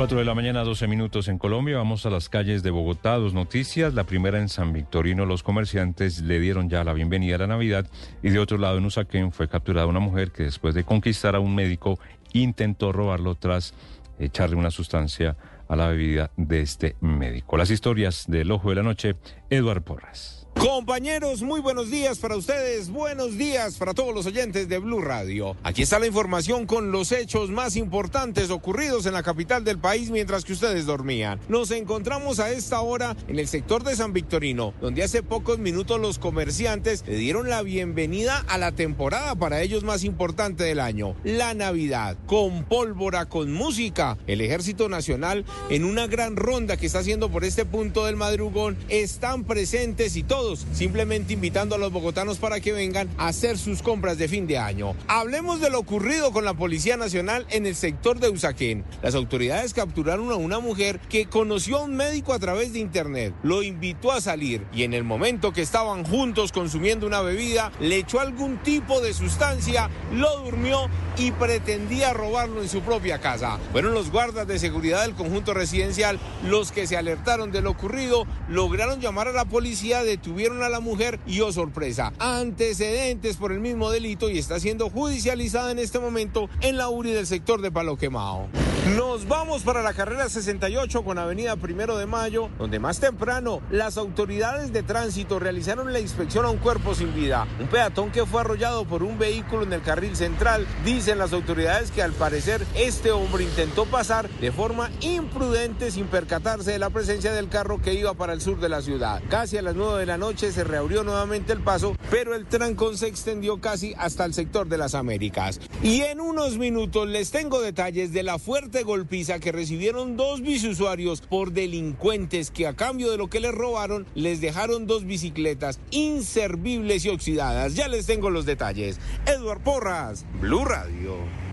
4 de la mañana, 12 minutos en Colombia. Vamos a las calles de Bogotá. Dos noticias. La primera en San Victorino. Los comerciantes le dieron ya la bienvenida a la Navidad. Y de otro lado, en Usaquén, fue capturada una mujer que después de conquistar a un médico intentó robarlo tras echarle una sustancia a la bebida de este médico. Las historias del Ojo de la Noche, Eduard Porras. Compañeros, muy buenos días para ustedes, buenos días para todos los oyentes de Blue Radio. Aquí está la información con los hechos más importantes ocurridos en la capital del país mientras que ustedes dormían. Nos encontramos a esta hora en el sector de San Victorino, donde hace pocos minutos los comerciantes le dieron la bienvenida a la temporada para ellos más importante del año, la Navidad, con pólvora, con música. El Ejército Nacional en una gran ronda que está haciendo por este punto del madrugón están presentes y todos simplemente invitando a los bogotanos para que vengan a hacer sus compras de fin de año. Hablemos de lo ocurrido con la Policía Nacional en el sector de Usaquén. Las autoridades capturaron a una mujer que conoció a un médico a través de internet, lo invitó a salir y en el momento que estaban juntos consumiendo una bebida, le echó algún tipo de sustancia, lo durmió y pretendía robarlo en su propia casa. Fueron los guardas de seguridad del conjunto residencial los que se alertaron de lo ocurrido, lograron llamar a la policía, detuvieron vieron a la mujer y, oh sorpresa, antecedentes por el mismo delito y está siendo judicializada en este momento en la URI del sector de Palo Quemado. Nos vamos para la carrera 68 con Avenida Primero de Mayo, donde más temprano las autoridades de tránsito realizaron la inspección a un cuerpo sin vida. Un peatón que fue arrollado por un vehículo en el carril central. Dicen las autoridades que al parecer este hombre intentó pasar de forma imprudente sin percatarse de la presencia del carro que iba para el sur de la ciudad. Casi a las 9 de la noche se reabrió nuevamente el paso, pero el trancón se extendió casi hasta el sector de las Américas. Y en unos minutos les tengo detalles de la fuerte golpiza que recibieron dos bisusuarios por delincuentes que a cambio de lo que les robaron les dejaron dos bicicletas inservibles y oxidadas. Ya les tengo los detalles. Edward Porras, Blue Radio.